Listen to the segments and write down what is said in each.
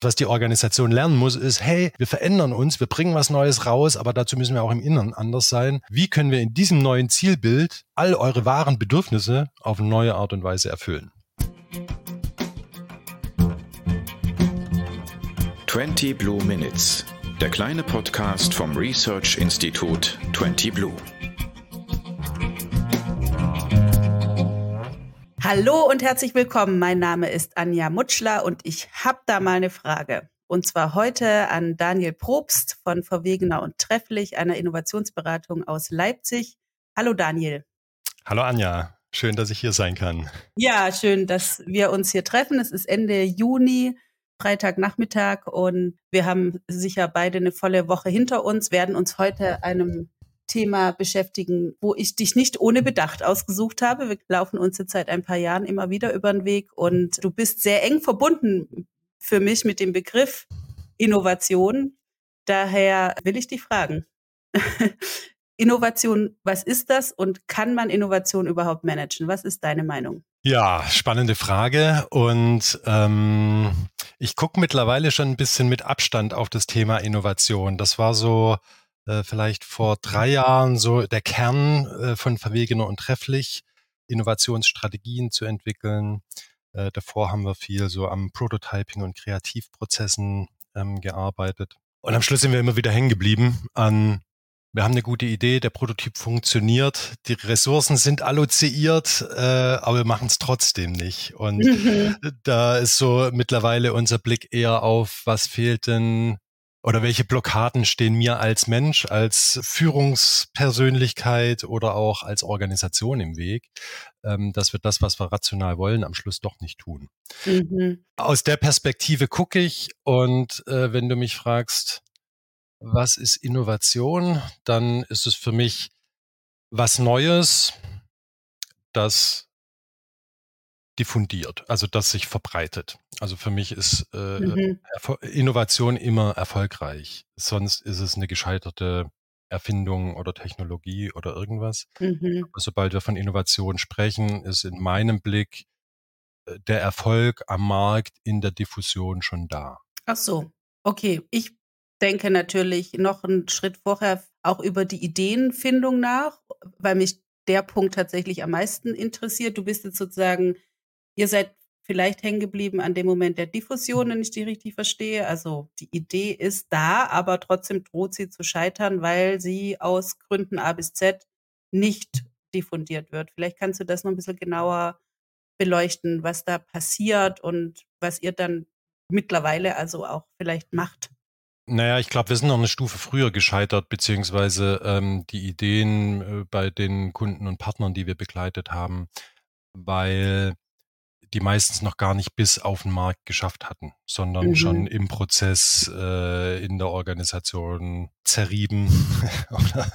Was die Organisation lernen muss, ist, hey, wir verändern uns, wir bringen was Neues raus, aber dazu müssen wir auch im Inneren anders sein. Wie können wir in diesem neuen Zielbild all eure wahren Bedürfnisse auf neue Art und Weise erfüllen? 20 Blue Minutes, der kleine Podcast vom Research Institut 20 Blue. Hallo und herzlich willkommen. Mein Name ist Anja Mutschler und ich habe da mal eine Frage. Und zwar heute an Daniel Probst von Verwegener und Trefflich, einer Innovationsberatung aus Leipzig. Hallo Daniel. Hallo Anja, schön, dass ich hier sein kann. Ja, schön, dass wir uns hier treffen. Es ist Ende Juni. Freitagnachmittag und wir haben sicher beide eine volle Woche hinter uns, werden uns heute einem Thema beschäftigen, wo ich dich nicht ohne Bedacht ausgesucht habe. Wir laufen uns jetzt seit ein paar Jahren immer wieder über den Weg und du bist sehr eng verbunden für mich mit dem Begriff Innovation. Daher will ich dich fragen. Innovation, was ist das und kann man Innovation überhaupt managen? Was ist deine Meinung? Ja, spannende Frage. Und ähm, ich gucke mittlerweile schon ein bisschen mit Abstand auf das Thema Innovation. Das war so äh, vielleicht vor drei Jahren so der Kern äh, von Verwegener und Trefflich, Innovationsstrategien zu entwickeln. Äh, davor haben wir viel so am Prototyping und Kreativprozessen ähm, gearbeitet. Und am Schluss sind wir immer wieder hängen geblieben an wir haben eine gute Idee, der Prototyp funktioniert, die Ressourcen sind alloziert, äh, aber wir machen es trotzdem nicht. Und mhm. da ist so mittlerweile unser Blick eher auf, was fehlt denn oder welche Blockaden stehen mir als Mensch, als Führungspersönlichkeit oder auch als Organisation im Weg, ähm, dass wir das, was wir rational wollen, am Schluss doch nicht tun. Mhm. Aus der Perspektive gucke ich und äh, wenn du mich fragst, was ist Innovation, dann ist es für mich was Neues, das diffundiert, also das sich verbreitet. Also für mich ist äh, mhm. Innovation immer erfolgreich. Sonst ist es eine gescheiterte Erfindung oder Technologie oder irgendwas. Mhm. Aber sobald wir von Innovation sprechen, ist in meinem Blick äh, der Erfolg am Markt in der Diffusion schon da. Ach so, okay. Ich denke natürlich noch einen Schritt vorher auch über die Ideenfindung nach, weil mich der Punkt tatsächlich am meisten interessiert. Du bist jetzt sozusagen Ihr seid vielleicht hängen geblieben an dem Moment der Diffusion, wenn ich die richtig verstehe. Also die Idee ist da, aber trotzdem droht sie zu scheitern, weil sie aus Gründen A bis Z nicht diffundiert wird. Vielleicht kannst du das noch ein bisschen genauer beleuchten, was da passiert und was ihr dann mittlerweile also auch vielleicht macht. Naja, ich glaube, wir sind noch eine Stufe früher gescheitert, beziehungsweise ähm, die Ideen äh, bei den Kunden und Partnern, die wir begleitet haben, weil die meistens noch gar nicht bis auf den Markt geschafft hatten, sondern mhm. schon im Prozess äh, in der Organisation zerrieben oder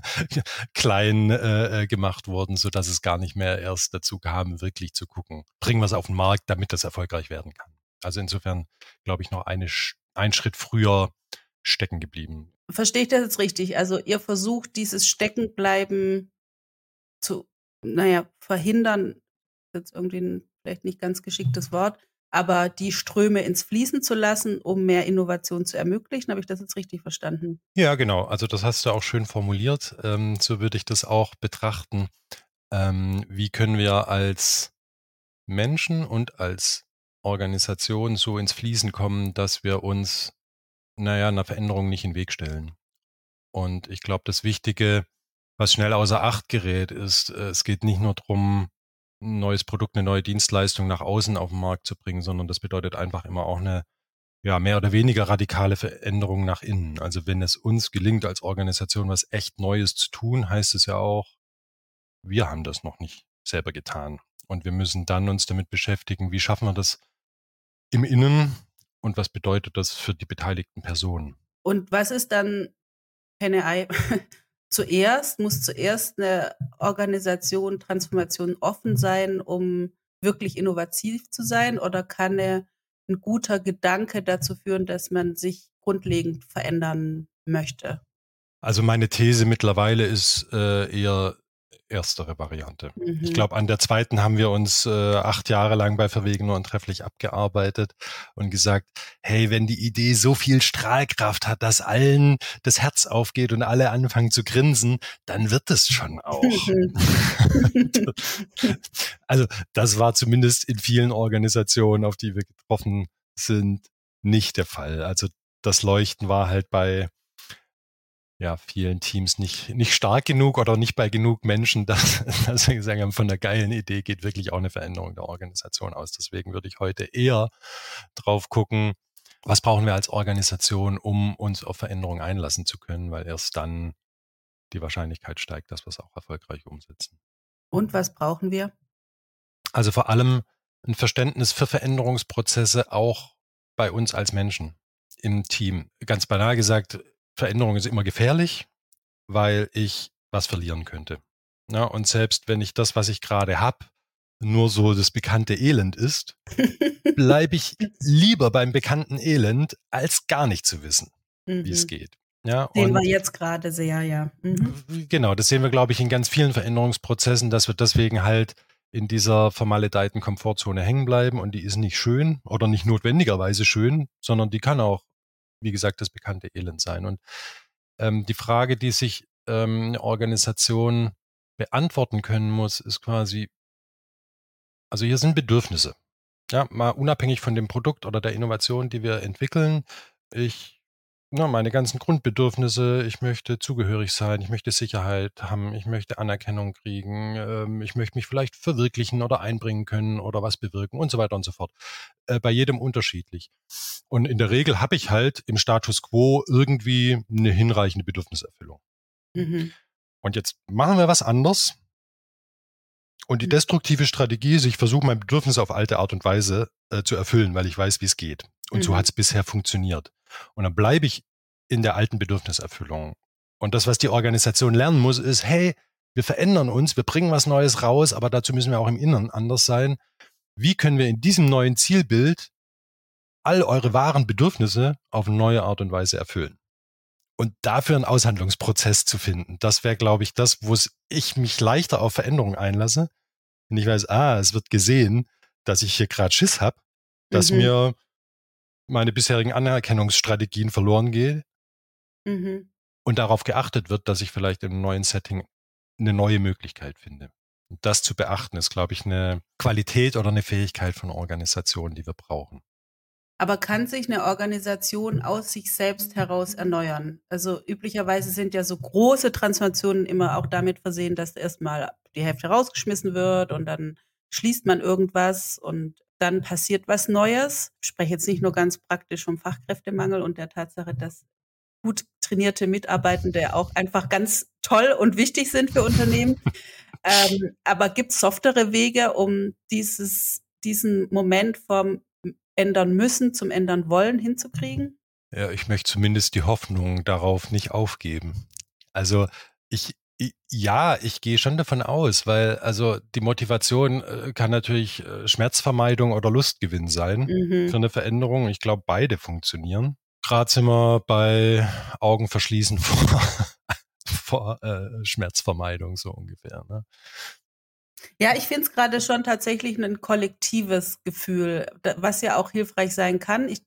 klein äh, äh, gemacht wurden, so dass es gar nicht mehr erst dazu kam, wirklich zu gucken, bringen wir es auf den Markt, damit das erfolgreich werden kann. Also insofern glaube ich noch eine, ein Schritt früher stecken geblieben. Verstehe ich das jetzt richtig? Also ihr versucht dieses Steckenbleiben zu, naja, verhindern, jetzt irgendwie ein vielleicht nicht ganz geschicktes Wort, aber die Ströme ins Fließen zu lassen, um mehr Innovation zu ermöglichen. Habe ich das jetzt richtig verstanden? Ja, genau. Also das hast du auch schön formuliert. Ähm, so würde ich das auch betrachten. Ähm, wie können wir als Menschen und als Organisation so ins Fließen kommen, dass wir uns, naja, einer Veränderung nicht in den Weg stellen. Und ich glaube, das Wichtige, was schnell außer Acht gerät, ist, äh, es geht nicht nur darum, ein neues Produkt, eine neue Dienstleistung nach außen auf den Markt zu bringen, sondern das bedeutet einfach immer auch eine ja, mehr oder weniger radikale Veränderung nach innen. Also wenn es uns gelingt, als Organisation was echt Neues zu tun, heißt es ja auch, wir haben das noch nicht selber getan. Und wir müssen dann uns damit beschäftigen, wie schaffen wir das im Innen und was bedeutet das für die beteiligten Personen. Und was ist dann, keine Ei, zuerst, muss zuerst eine Organisation, Transformation offen sein, um wirklich innovativ zu sein? Oder kann eine, ein guter Gedanke dazu führen, dass man sich grundlegend verändern möchte? Also meine These mittlerweile ist äh, eher erstere Variante. Mhm. Ich glaube, an der zweiten haben wir uns äh, acht Jahre lang bei Verwegen und trefflich abgearbeitet und gesagt, hey, wenn die Idee so viel Strahlkraft hat, dass allen das Herz aufgeht und alle anfangen zu grinsen, dann wird es schon auch. also das war zumindest in vielen Organisationen, auf die wir getroffen sind, nicht der Fall. Also das Leuchten war halt bei ja, vielen Teams nicht, nicht stark genug oder nicht bei genug Menschen, dass, dass wir gesagt haben, von der geilen Idee geht wirklich auch eine Veränderung der Organisation aus. Deswegen würde ich heute eher drauf gucken, was brauchen wir als Organisation, um uns auf Veränderungen einlassen zu können, weil erst dann die Wahrscheinlichkeit steigt, dass wir es auch erfolgreich umsetzen. Und was brauchen wir? Also vor allem ein Verständnis für Veränderungsprozesse auch bei uns als Menschen im Team. Ganz banal gesagt, Veränderung ist immer gefährlich, weil ich was verlieren könnte. Ja, und selbst wenn ich das, was ich gerade habe, nur so das bekannte Elend ist, bleibe ich lieber beim bekannten Elend, als gar nicht zu wissen, mhm. wie es mhm. geht. Ja, sehen wir jetzt gerade sehr, ja. Mhm. Genau, das sehen wir, glaube ich, in ganz vielen Veränderungsprozessen, dass wir deswegen halt in dieser vermaledeiten Komfortzone hängen bleiben und die ist nicht schön oder nicht notwendigerweise schön, sondern die kann auch wie gesagt, das bekannte Elend sein. Und ähm, die Frage, die sich ähm, eine Organisation beantworten können muss, ist quasi, also hier sind Bedürfnisse. Ja, mal unabhängig von dem Produkt oder der Innovation, die wir entwickeln. Ich na, meine ganzen Grundbedürfnisse, ich möchte zugehörig sein, ich möchte Sicherheit haben, ich möchte Anerkennung kriegen, ähm, ich möchte mich vielleicht verwirklichen oder einbringen können oder was bewirken und so weiter und so fort. Äh, bei jedem unterschiedlich. Und in der Regel habe ich halt im Status quo irgendwie eine hinreichende Bedürfniserfüllung. Mhm. Und jetzt machen wir was anders. Und die mhm. destruktive Strategie ist, ich versuche mein Bedürfnis auf alte Art und Weise äh, zu erfüllen, weil ich weiß, wie es geht. Und mhm. so hat es bisher funktioniert. Und dann bleibe ich in der alten Bedürfniserfüllung. Und das, was die Organisation lernen muss, ist, hey, wir verändern uns, wir bringen was Neues raus, aber dazu müssen wir auch im Inneren anders sein. Wie können wir in diesem neuen Zielbild all eure wahren Bedürfnisse auf eine neue Art und Weise erfüllen? Und dafür einen Aushandlungsprozess zu finden, das wäre, glaube ich, das, wo ich mich leichter auf Veränderungen einlasse. Wenn ich weiß, ah, es wird gesehen, dass ich hier gerade Schiss habe, dass mhm. mir meine bisherigen Anerkennungsstrategien verloren gehe mhm. und darauf geachtet wird, dass ich vielleicht im neuen Setting eine neue Möglichkeit finde. Und das zu beachten ist, glaube ich, eine Qualität oder eine Fähigkeit von Organisationen, die wir brauchen. Aber kann sich eine Organisation aus sich selbst heraus erneuern? Also üblicherweise sind ja so große Transformationen immer auch damit versehen, dass erstmal die Hälfte rausgeschmissen wird und dann schließt man irgendwas und dann passiert was Neues. Ich spreche jetzt nicht nur ganz praktisch vom Fachkräftemangel und der Tatsache, dass gut trainierte Mitarbeitende auch einfach ganz toll und wichtig sind für Unternehmen. ähm, aber gibt es softere Wege, um dieses, diesen Moment vom ändern müssen zum ändern wollen hinzukriegen? Ja, ich möchte zumindest die Hoffnung darauf nicht aufgeben. Also ich, ja, ich gehe schon davon aus, weil also die Motivation äh, kann natürlich äh, Schmerzvermeidung oder Lustgewinn sein mhm. für eine Veränderung. Ich glaube, beide funktionieren. Gerade sind wir bei Augenverschließen vor, vor äh, Schmerzvermeidung so ungefähr. Ne? Ja, ich finde es gerade schon tatsächlich ein kollektives Gefühl, was ja auch hilfreich sein kann. Ich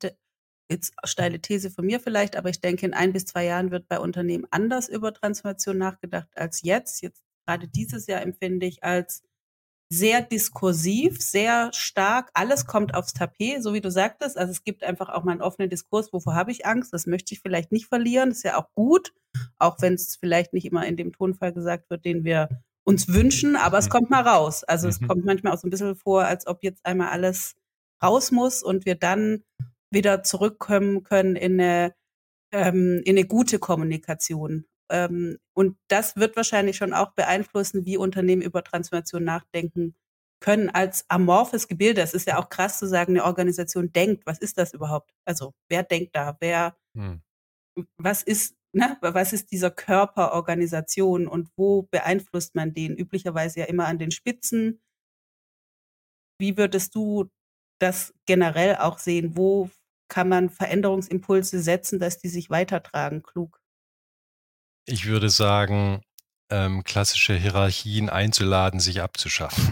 jetzt steile These von mir vielleicht, aber ich denke, in ein bis zwei Jahren wird bei Unternehmen anders über Transformation nachgedacht als jetzt. Jetzt gerade dieses Jahr empfinde ich als sehr diskursiv, sehr stark. Alles kommt aufs Tapet, so wie du sagtest. Also es gibt einfach auch mal einen offenen Diskurs. Wovor habe ich Angst? Das möchte ich vielleicht nicht verlieren. Das ist ja auch gut, auch wenn es vielleicht nicht immer in dem Tonfall gesagt wird, den wir uns wünschen, aber es mhm. kommt mal raus. Also es mhm. kommt manchmal auch so ein bisschen vor, als ob jetzt einmal alles raus muss und wir dann wieder zurückkommen können in eine, ähm, in eine gute Kommunikation. Ähm, und das wird wahrscheinlich schon auch beeinflussen, wie Unternehmen über Transformation nachdenken können als amorphes Gebilde. Es ist ja auch krass zu sagen, eine Organisation denkt. Was ist das überhaupt? Also wer denkt da? Wer, hm. was ist, ne, was ist dieser Körper Organisation und wo beeinflusst man den? Üblicherweise ja immer an den Spitzen. Wie würdest du das generell auch sehen? Wo kann man Veränderungsimpulse setzen, dass die sich weitertragen, klug? Ich würde sagen, ähm, klassische Hierarchien einzuladen, sich abzuschaffen.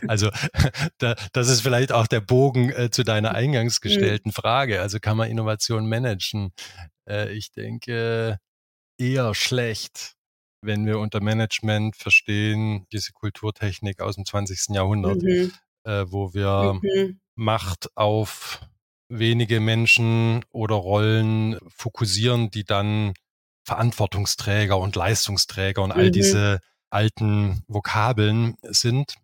also da, das ist vielleicht auch der Bogen äh, zu deiner eingangs mhm. gestellten Frage. Also kann man Innovation managen? Äh, ich denke eher schlecht, wenn wir unter Management verstehen, diese Kulturtechnik aus dem 20. Jahrhundert, mhm. Äh, wo wir mhm. Macht auf wenige Menschen oder Rollen fokussieren, die dann Verantwortungsträger und Leistungsträger und all mhm. diese alten Vokabeln sind.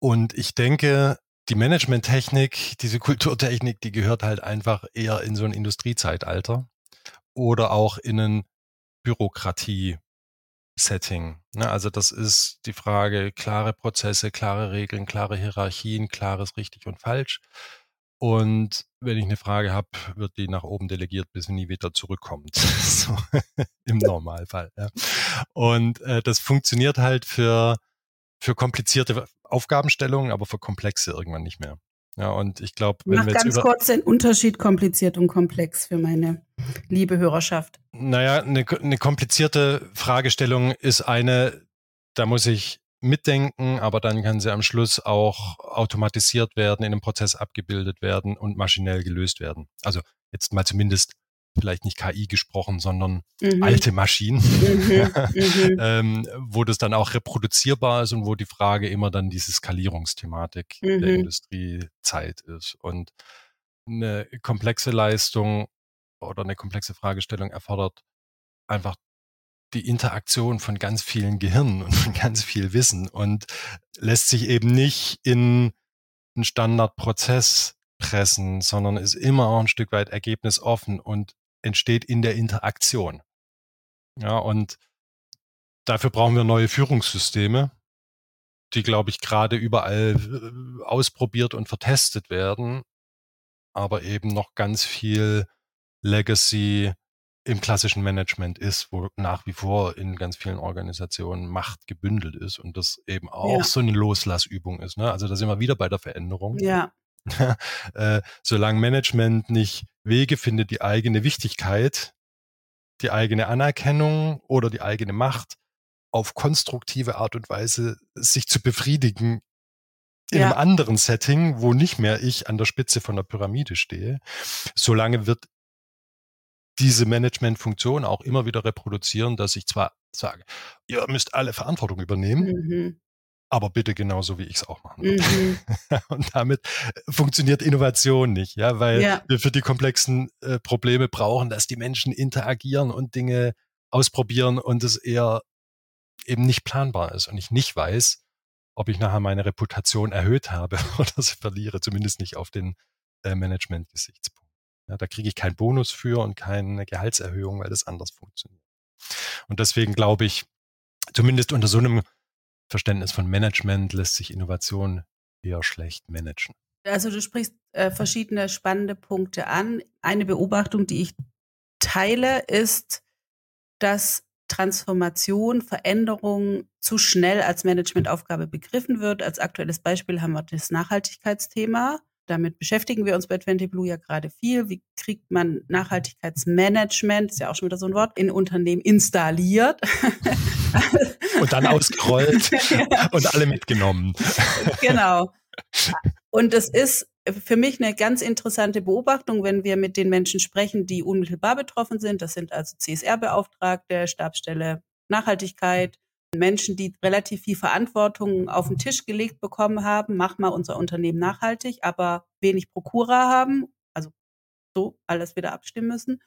Und ich denke, die Managementtechnik, diese Kulturtechnik, die gehört halt einfach eher in so ein Industriezeitalter oder auch in ein Bürokratie-Setting. Ne? Also das ist die Frage, klare Prozesse, klare Regeln, klare Hierarchien, klares richtig und falsch. Und wenn ich eine Frage habe, wird die nach oben delegiert, bis sie nie wieder zurückkommt. so, Im Normalfall. Ja. Und äh, das funktioniert halt für, für komplizierte Aufgabenstellungen, aber für komplexe irgendwann nicht mehr. Ja, und ich glaube, wenn Mach wir jetzt ganz kurz den Unterschied kompliziert und komplex für meine liebe Hörerschaft. Naja, eine, eine komplizierte Fragestellung ist eine, da muss ich mitdenken, aber dann kann sie am Schluss auch automatisiert werden, in einem Prozess abgebildet werden und maschinell gelöst werden. Also jetzt mal zumindest vielleicht nicht KI gesprochen, sondern mhm. alte Maschinen, mhm. mhm. ähm, wo das dann auch reproduzierbar ist und wo die Frage immer dann diese Skalierungsthematik mhm. der Industriezeit ist. Und eine komplexe Leistung oder eine komplexe Fragestellung erfordert einfach die Interaktion von ganz vielen Gehirnen und von ganz viel Wissen und lässt sich eben nicht in einen Standardprozess pressen, sondern ist immer auch ein Stück weit ergebnisoffen und entsteht in der Interaktion. Ja, und dafür brauchen wir neue Führungssysteme, die, glaube ich, gerade überall äh, ausprobiert und vertestet werden, aber eben noch ganz viel Legacy im klassischen Management ist, wo nach wie vor in ganz vielen Organisationen Macht gebündelt ist und das eben auch ja. so eine Loslassübung ist. Ne? Also da sind wir wieder bei der Veränderung. Ja. äh, solange Management nicht Wege findet, die eigene Wichtigkeit, die eigene Anerkennung oder die eigene Macht auf konstruktive Art und Weise sich zu befriedigen in ja. einem anderen Setting, wo nicht mehr ich an der Spitze von der Pyramide stehe, solange wird diese Managementfunktion auch immer wieder reproduzieren, dass ich zwar sage, ihr müsst alle Verantwortung übernehmen, mhm. Aber bitte genauso wie ich es auch machen würde. Mhm. Und damit äh, funktioniert Innovation nicht, ja, weil ja. wir für die komplexen äh, Probleme brauchen, dass die Menschen interagieren und Dinge ausprobieren und es eher eben nicht planbar ist und ich nicht weiß, ob ich nachher meine Reputation erhöht habe oder sie verliere, zumindest nicht auf den äh, Management-Gesichtspunkt. Ja, da kriege ich keinen Bonus für und keine Gehaltserhöhung, weil das anders funktioniert. Und deswegen glaube ich, zumindest unter so einem Verständnis von Management lässt sich Innovation eher schlecht managen. Also du sprichst äh, verschiedene spannende Punkte an. Eine Beobachtung, die ich teile, ist, dass Transformation, Veränderung zu schnell als Managementaufgabe begriffen wird. Als aktuelles Beispiel haben wir das Nachhaltigkeitsthema. Damit beschäftigen wir uns bei 20 Blue ja gerade viel. Wie kriegt man Nachhaltigkeitsmanagement, ist ja auch schon wieder so ein Wort, in Unternehmen installiert. und dann ausgerollt ja. und alle mitgenommen. Genau. Und es ist für mich eine ganz interessante Beobachtung, wenn wir mit den Menschen sprechen, die unmittelbar betroffen sind. Das sind also CSR-Beauftragte, Stabsstelle Nachhaltigkeit, Menschen, die relativ viel Verantwortung auf den Tisch gelegt bekommen haben, mach mal unser Unternehmen nachhaltig, aber wenig Prokura haben, also so alles wieder abstimmen müssen.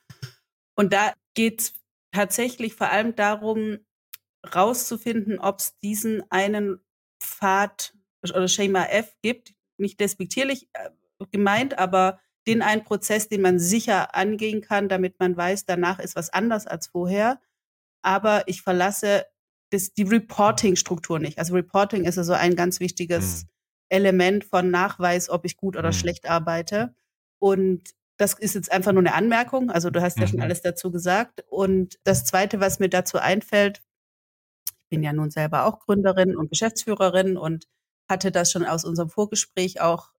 Und da geht es tatsächlich vor allem darum, rauszufinden, ob es diesen einen Pfad oder Schema F gibt, nicht despektierlich äh, gemeint, aber den einen Prozess, den man sicher angehen kann, damit man weiß, danach ist was anders als vorher. Aber ich verlasse das, die Reporting-Struktur nicht. Also Reporting ist also ein ganz wichtiges mhm. Element von Nachweis, ob ich gut oder mhm. schlecht arbeite. Und das ist jetzt einfach nur eine Anmerkung. Also du hast ja mhm. schon alles dazu gesagt. Und das Zweite, was mir dazu einfällt, ich bin ja nun selber auch Gründerin und Geschäftsführerin und hatte das schon aus unserem Vorgespräch auch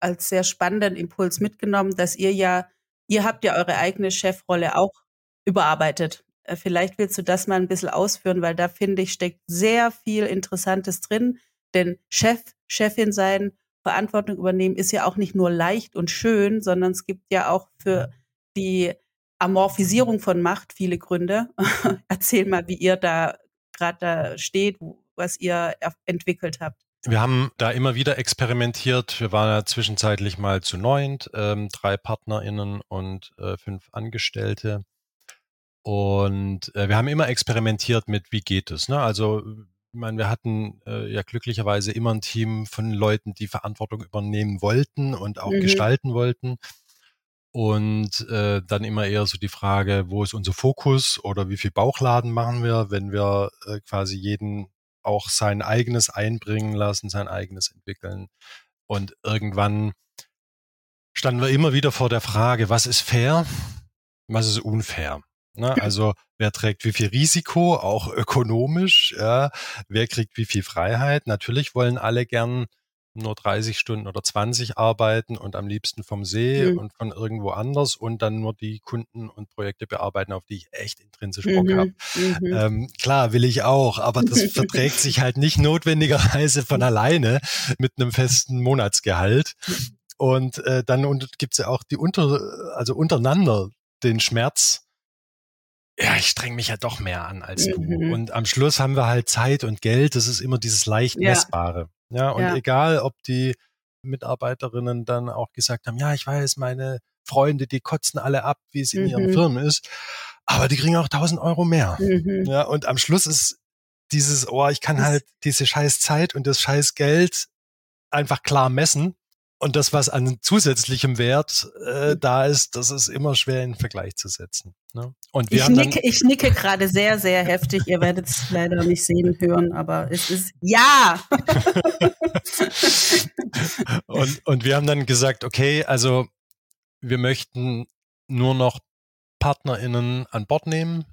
als sehr spannenden Impuls mitgenommen, dass ihr ja, ihr habt ja eure eigene Chefrolle auch überarbeitet vielleicht willst du das mal ein bisschen ausführen, weil da finde ich, steckt sehr viel Interessantes drin. Denn Chef, Chefin sein, Verantwortung übernehmen ist ja auch nicht nur leicht und schön, sondern es gibt ja auch für die Amorphisierung von Macht viele Gründe. Erzähl mal, wie ihr da gerade da steht, was ihr entwickelt habt. Wir haben da immer wieder experimentiert. Wir waren ja zwischenzeitlich mal zu neunt, ähm, drei PartnerInnen und äh, fünf Angestellte. Und äh, wir haben immer experimentiert mit, wie geht es. Ne? Also, ich meine, wir hatten äh, ja glücklicherweise immer ein Team von Leuten, die Verantwortung übernehmen wollten und auch mhm. gestalten wollten. Und äh, dann immer eher so die Frage, wo ist unser Fokus oder wie viel Bauchladen machen wir, wenn wir äh, quasi jeden auch sein eigenes einbringen lassen, sein eigenes entwickeln. Und irgendwann standen wir immer wieder vor der Frage, was ist fair, was ist unfair. Ne? Also wer trägt wie viel Risiko, auch ökonomisch, ja? wer kriegt wie viel Freiheit. Natürlich wollen alle gern nur 30 Stunden oder 20 arbeiten und am liebsten vom See mhm. und von irgendwo anders und dann nur die Kunden und Projekte bearbeiten, auf die ich echt intrinsisch Bock mhm. habe. Mhm. Ähm, klar, will ich auch, aber das verträgt sich halt nicht notwendigerweise von alleine mit einem festen Monatsgehalt. Und äh, dann und gibt's ja auch die unter, also untereinander den Schmerz, ja, ich streng mich ja doch mehr an als du. Mhm. Und am Schluss haben wir halt Zeit und Geld, das ist immer dieses leicht messbare. Ja, und ja. egal, ob die Mitarbeiterinnen dann auch gesagt haben, ja, ich weiß, meine Freunde, die kotzen alle ab, wie es in mhm. ihren Firmen ist, aber die kriegen auch 1000 Euro mehr. Mhm. Ja, und am Schluss ist dieses, oh, ich kann halt diese scheiß Zeit und das scheiß Geld einfach klar messen. Und das, was an zusätzlichem Wert äh, hm. da ist, das ist immer schwer in Vergleich zu setzen. Ne? Und wir ich, haben nicke, ich nicke gerade sehr, sehr heftig. Ihr werdet es leider nicht sehen, hören, aber es ist ja. und, und wir haben dann gesagt, okay, also wir möchten nur noch PartnerInnen an Bord nehmen,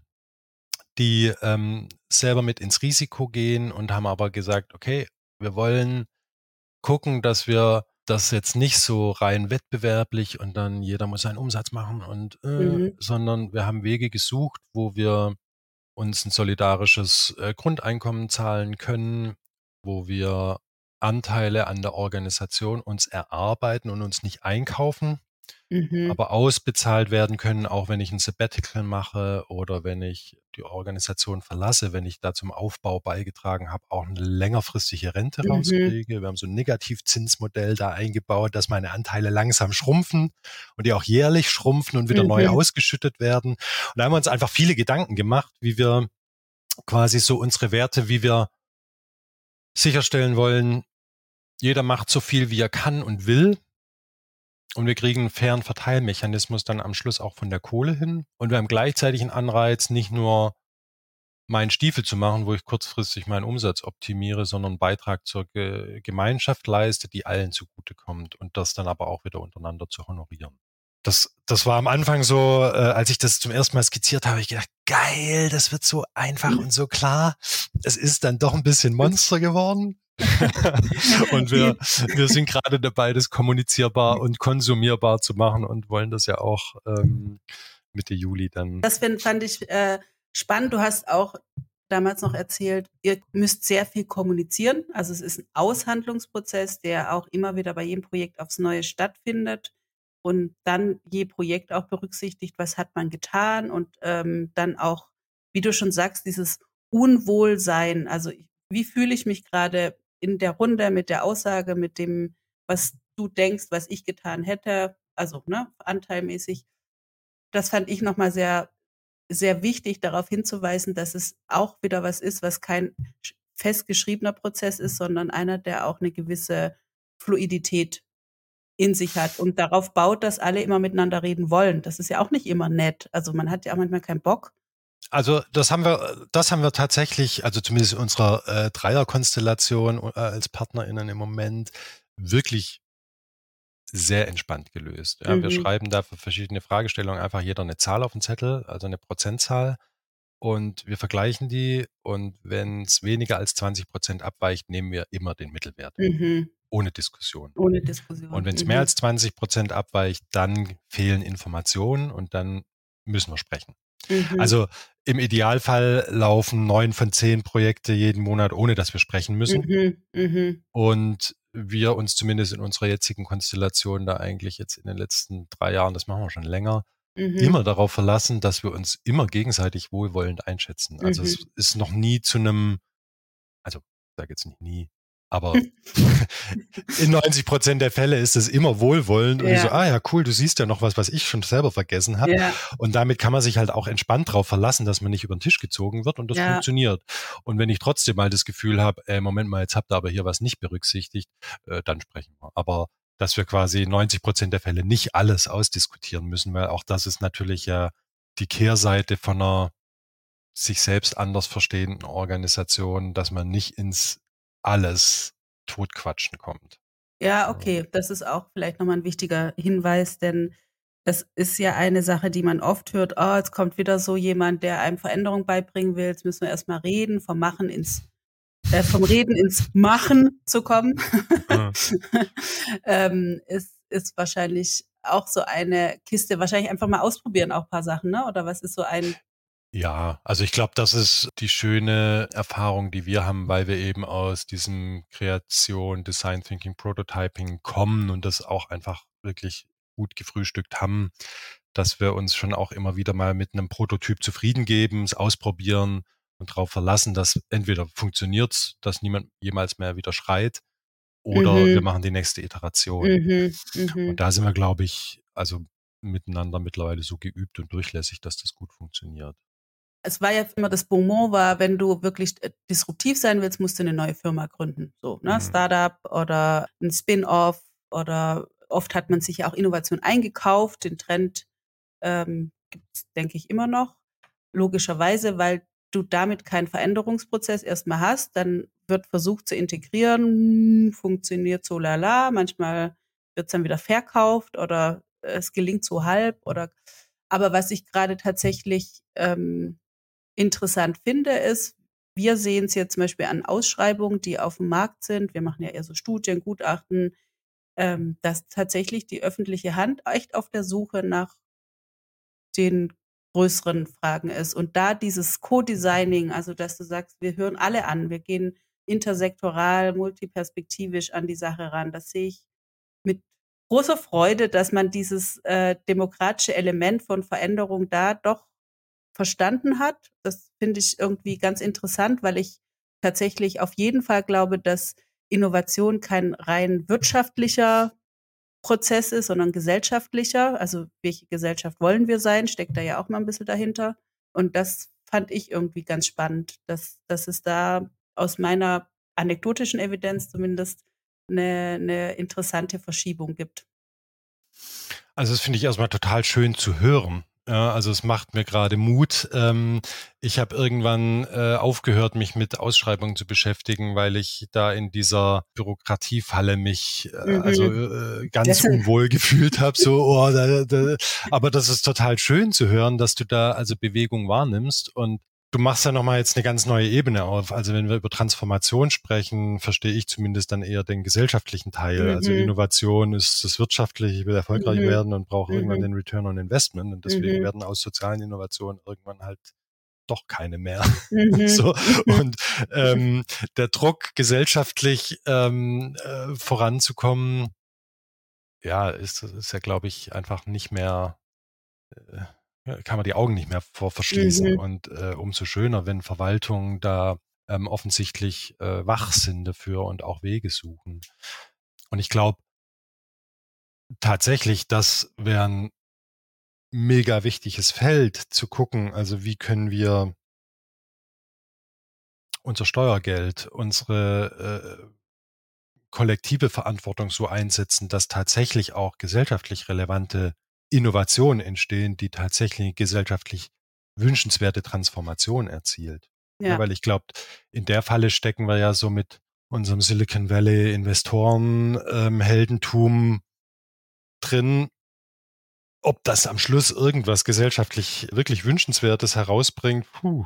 die ähm, selber mit ins Risiko gehen und haben aber gesagt, okay, wir wollen gucken, dass wir das jetzt nicht so rein wettbewerblich und dann jeder muss seinen Umsatz machen und äh, mhm. sondern wir haben Wege gesucht, wo wir uns ein solidarisches äh, Grundeinkommen zahlen können, wo wir Anteile an der Organisation uns erarbeiten und uns nicht einkaufen, mhm. aber ausbezahlt werden können, auch wenn ich ein Sabbatical mache oder wenn ich die Organisation verlasse, wenn ich da zum Aufbau beigetragen habe, auch eine längerfristige Rente mhm. rauskriege. Wir haben so ein Negativzinsmodell da eingebaut, dass meine Anteile langsam schrumpfen und die auch jährlich schrumpfen und wieder mhm. neu ausgeschüttet werden. Und da haben wir uns einfach viele Gedanken gemacht, wie wir quasi so unsere Werte, wie wir sicherstellen wollen, jeder macht so viel, wie er kann und will. Und wir kriegen einen fairen Verteilmechanismus dann am Schluss auch von der Kohle hin. Und wir haben gleichzeitig einen Anreiz, nicht nur meinen Stiefel zu machen, wo ich kurzfristig meinen Umsatz optimiere, sondern einen Beitrag zur Ge Gemeinschaft leiste, die allen zugutekommt und das dann aber auch wieder untereinander zu honorieren. Das, das war am Anfang so, äh, als ich das zum ersten Mal skizziert habe, ich gedacht, geil, das wird so einfach und so klar. Es ist dann doch ein bisschen Monster geworden. und wir, wir sind gerade dabei, das kommunizierbar und konsumierbar zu machen und wollen das ja auch ähm, Mitte Juli dann. Das find, fand ich äh, spannend. Du hast auch damals noch erzählt, ihr müsst sehr viel kommunizieren. Also es ist ein Aushandlungsprozess, der auch immer wieder bei jedem Projekt aufs Neue stattfindet und dann je Projekt auch berücksichtigt, was hat man getan und ähm, dann auch, wie du schon sagst, dieses Unwohlsein. Also wie fühle ich mich gerade in der Runde mit der Aussage, mit dem, was du denkst, was ich getan hätte, also ne, anteilmäßig. Das fand ich nochmal sehr, sehr wichtig, darauf hinzuweisen, dass es auch wieder was ist, was kein festgeschriebener Prozess ist, sondern einer, der auch eine gewisse Fluidität in sich hat und darauf baut, dass alle immer miteinander reden wollen. Das ist ja auch nicht immer nett. Also man hat ja auch manchmal keinen Bock, also das haben wir, das haben wir tatsächlich, also zumindest in unserer äh, Dreierkonstellation äh, als PartnerInnen im Moment wirklich sehr entspannt gelöst. Ja, mhm. Wir schreiben da für verschiedene Fragestellungen einfach jeder eine Zahl auf den Zettel, also eine Prozentzahl. Und wir vergleichen die und wenn es weniger als 20 Prozent abweicht, nehmen wir immer den Mittelwert. Mhm. Ohne Diskussion. Ohne Diskussion. Und wenn es mhm. mehr als 20 Prozent abweicht, dann fehlen Informationen und dann müssen wir sprechen. Mhm. Also im Idealfall laufen neun von zehn Projekte jeden Monat, ohne dass wir sprechen müssen. Mhm. Mhm. Und wir uns zumindest in unserer jetzigen Konstellation da eigentlich jetzt in den letzten drei Jahren, das machen wir schon länger, mhm. immer darauf verlassen, dass wir uns immer gegenseitig wohlwollend einschätzen. Also es ist noch nie zu einem, also ich sage jetzt nicht nie, aber in 90 Prozent der Fälle ist es immer wohlwollend und ja. so, ah ja, cool, du siehst ja noch was, was ich schon selber vergessen habe. Ja. Und damit kann man sich halt auch entspannt darauf verlassen, dass man nicht über den Tisch gezogen wird und das ja. funktioniert. Und wenn ich trotzdem mal das Gefühl habe, äh, Moment mal, jetzt habt ihr aber hier was nicht berücksichtigt, äh, dann sprechen wir. Aber dass wir quasi 90 Prozent der Fälle nicht alles ausdiskutieren müssen, weil auch das ist natürlich ja die Kehrseite von einer sich selbst anders verstehenden Organisation, dass man nicht ins alles totquatschen kommt. Ja, okay, das ist auch vielleicht nochmal ein wichtiger Hinweis, denn das ist ja eine Sache, die man oft hört, oh, jetzt kommt wieder so jemand, der einem Veränderung beibringen will, jetzt müssen wir erstmal reden, vom Machen ins äh, vom Reden ins Machen zu kommen, ähm, ist, ist wahrscheinlich auch so eine Kiste. Wahrscheinlich einfach mal ausprobieren, auch ein paar Sachen, ne? Oder was ist so ein ja, also ich glaube, das ist die schöne Erfahrung, die wir haben, weil wir eben aus diesem Kreation, Design Thinking, Prototyping kommen und das auch einfach wirklich gut gefrühstückt haben, dass wir uns schon auch immer wieder mal mit einem Prototyp zufrieden geben, es ausprobieren und darauf verlassen, dass entweder funktioniert, dass niemand jemals mehr wieder schreit, oder mhm. wir machen die nächste Iteration. Mhm. Mhm. Und da sind wir, glaube ich, also miteinander mittlerweile so geübt und durchlässig, dass das gut funktioniert es war ja immer das Bonbon war, wenn du wirklich äh, disruptiv sein willst, musst du eine neue Firma gründen. So, ne? Mhm. Startup oder ein Spin-off oder oft hat man sich ja auch Innovation eingekauft. Den Trend ähm, gibt es, denke ich, immer noch. Logischerweise, weil du damit keinen Veränderungsprozess erstmal hast, dann wird versucht zu integrieren, funktioniert so lala, manchmal wird es dann wieder verkauft oder es gelingt so halb oder aber was ich gerade tatsächlich ähm, interessant finde, ist, wir sehen es jetzt zum Beispiel an Ausschreibungen, die auf dem Markt sind. Wir machen ja eher so Studien, Gutachten, ähm, dass tatsächlich die öffentliche Hand echt auf der Suche nach den größeren Fragen ist. Und da dieses Co-Designing, also dass du sagst, wir hören alle an, wir gehen intersektoral, multiperspektivisch an die Sache ran. Das sehe ich mit großer Freude, dass man dieses äh, demokratische Element von Veränderung da doch verstanden hat. Das finde ich irgendwie ganz interessant, weil ich tatsächlich auf jeden Fall glaube, dass Innovation kein rein wirtschaftlicher Prozess ist, sondern gesellschaftlicher. Also welche Gesellschaft wollen wir sein, steckt da ja auch mal ein bisschen dahinter. Und das fand ich irgendwie ganz spannend, dass, dass es da aus meiner anekdotischen Evidenz zumindest eine, eine interessante Verschiebung gibt. Also das finde ich erstmal total schön zu hören, ja, also es macht mir gerade Mut. Ähm, ich habe irgendwann äh, aufgehört, mich mit Ausschreibungen zu beschäftigen, weil ich da in dieser Bürokratiefalle mich äh, mhm. also äh, ganz unwohl gefühlt habe. So, oh, da, da. aber das ist total schön zu hören, dass du da also Bewegung wahrnimmst und Du machst ja nochmal jetzt eine ganz neue Ebene auf. Also wenn wir über Transformation sprechen, verstehe ich zumindest dann eher den gesellschaftlichen Teil. Also mhm. Also Innovation ist das Wirtschaftliche, ich will erfolgreich mhm. werden und brauche mhm. irgendwann den Return on Investment. Und deswegen mhm. werden aus sozialen Innovationen irgendwann halt doch keine mehr. Mhm. so. Und ähm, der Druck, gesellschaftlich ähm, äh, voranzukommen, ja, ist, ist ja, glaube ich, einfach nicht mehr. Äh, kann man die Augen nicht mehr vor verschließen. Mhm. Und äh, umso schöner, wenn Verwaltungen da ähm, offensichtlich äh, wach sind dafür und auch Wege suchen. Und ich glaube tatsächlich, das wäre ein mega wichtiges Feld zu gucken. Also wie können wir unser Steuergeld, unsere äh, kollektive Verantwortung so einsetzen, dass tatsächlich auch gesellschaftlich relevante Innovationen entstehen, die tatsächlich gesellschaftlich wünschenswerte Transformation erzielt. Ja. ja weil ich glaube, in der Falle stecken wir ja so mit unserem Silicon Valley Investoren ähm, Heldentum drin. Ob das am Schluss irgendwas gesellschaftlich wirklich wünschenswertes herausbringt, puh,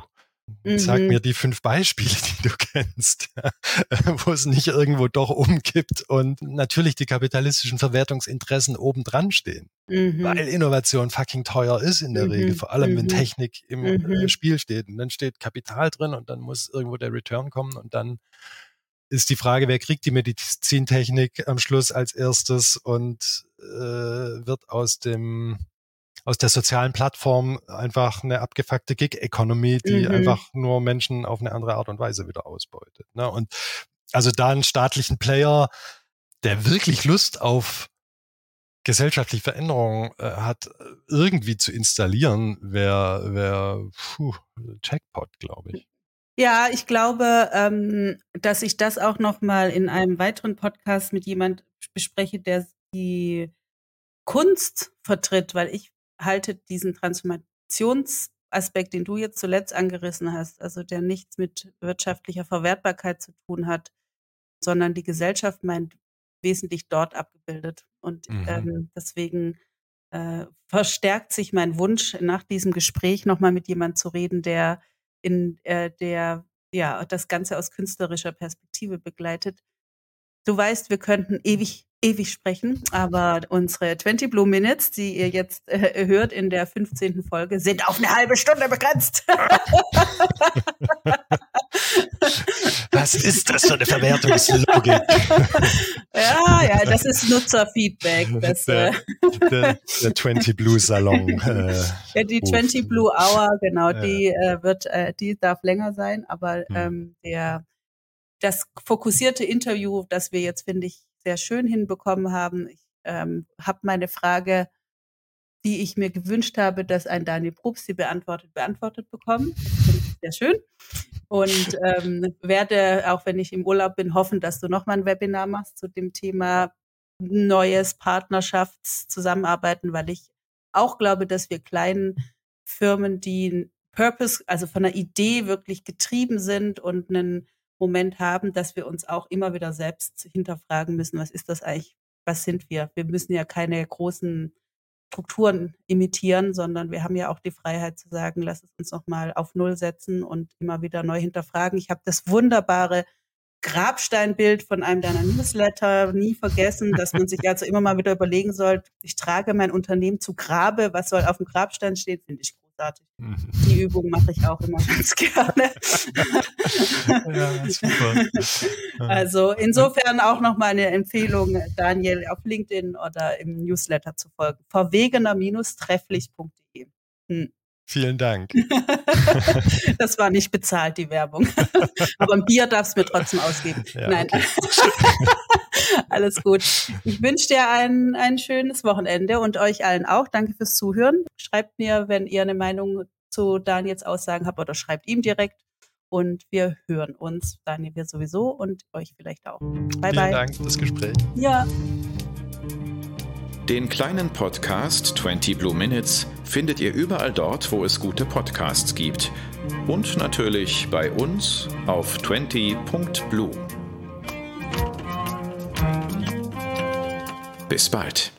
Mhm. Sag mir die fünf Beispiele, die du kennst, wo es nicht irgendwo doch umkippt und natürlich die kapitalistischen Verwertungsinteressen obendran stehen. Mhm. Weil Innovation fucking teuer ist in der mhm. Regel, vor allem wenn mhm. Technik im äh, mhm. Spiel steht. Und dann steht Kapital drin und dann muss irgendwo der Return kommen und dann ist die Frage, wer kriegt die Medizintechnik am Schluss als erstes und äh, wird aus dem aus der sozialen Plattform einfach eine abgefuckte Gig-Economy, die mhm. einfach nur Menschen auf eine andere Art und Weise wieder ausbeutet. Ne? Und also da einen staatlichen Player, der wirklich Lust auf gesellschaftliche Veränderungen äh, hat, irgendwie zu installieren, wäre wär, Jackpot, glaube ich. Ja, ich glaube, ähm, dass ich das auch noch mal in einem weiteren Podcast mit jemand bespreche, der die Kunst vertritt, weil ich halte diesen Transformationsaspekt, den du jetzt zuletzt angerissen hast, also der nichts mit wirtschaftlicher Verwertbarkeit zu tun hat, sondern die Gesellschaft meint wesentlich dort abgebildet. Und mhm. ähm, deswegen äh, verstärkt sich mein Wunsch, nach diesem Gespräch nochmal mit jemandem zu reden, der in äh, der ja das Ganze aus künstlerischer Perspektive begleitet. Du weißt, wir könnten ewig ewig sprechen, aber unsere 20 Blue Minutes, die ihr jetzt äh, hört in der 15. Folge, sind auf eine halbe Stunde begrenzt. Was ist das für eine Verwertungslogik? ja, ja, das ist Nutzerfeedback. Das, der, äh, der, der 20 Blue Salon. Äh, ja, die 20 Blue Hour, genau, ja. die äh, wird, äh, die darf länger sein, aber hm. ähm, der das fokussierte Interview, das wir jetzt, finde ich, sehr schön hinbekommen haben. Ich ähm, habe meine Frage, die ich mir gewünscht habe, dass ein Daniel Probst sie beantwortet, beantwortet bekommen. Ich sehr schön. Und ähm, werde, auch wenn ich im Urlaub bin, hoffen, dass du nochmal ein Webinar machst zu dem Thema neues Partnerschaftszusammenarbeiten, weil ich auch glaube, dass wir kleinen Firmen, die Purpose, also von einer Idee wirklich getrieben sind und einen Moment haben, dass wir uns auch immer wieder selbst hinterfragen müssen, was ist das eigentlich, was sind wir? Wir müssen ja keine großen Strukturen imitieren, sondern wir haben ja auch die Freiheit zu sagen, lass es uns nochmal auf Null setzen und immer wieder neu hinterfragen. Ich habe das wunderbare Grabsteinbild von einem deiner Newsletter nie vergessen, dass man sich also immer mal wieder überlegen soll, ich trage mein Unternehmen zu Grabe, was soll auf dem Grabstein stehen, finde ich großartig. Mhm. Die Übung mache ich auch immer ganz gerne. ja, super. Also insofern auch noch mal eine Empfehlung, Daniel auf LinkedIn oder im Newsletter zu folgen. verwegener-trefflich.de. Hm. Vielen Dank. das war nicht bezahlt, die Werbung. Aber ein Bier darfst du mir trotzdem ausgeben. Ja, Nein. Okay. Alles gut. Ich wünsche dir ein, ein schönes Wochenende und euch allen auch. Danke fürs Zuhören. Schreibt mir, wenn ihr eine Meinung zu Daniels Aussagen habt oder schreibt ihm direkt. Und wir hören uns, Daniel, wir sowieso und euch vielleicht auch. Bye, Vielen bye. Vielen Dank für das Gespräch. Ja. Den kleinen Podcast 20 Blue Minutes findet ihr überall dort, wo es gute Podcasts gibt. Und natürlich bei uns auf 20.blue. Bis bald.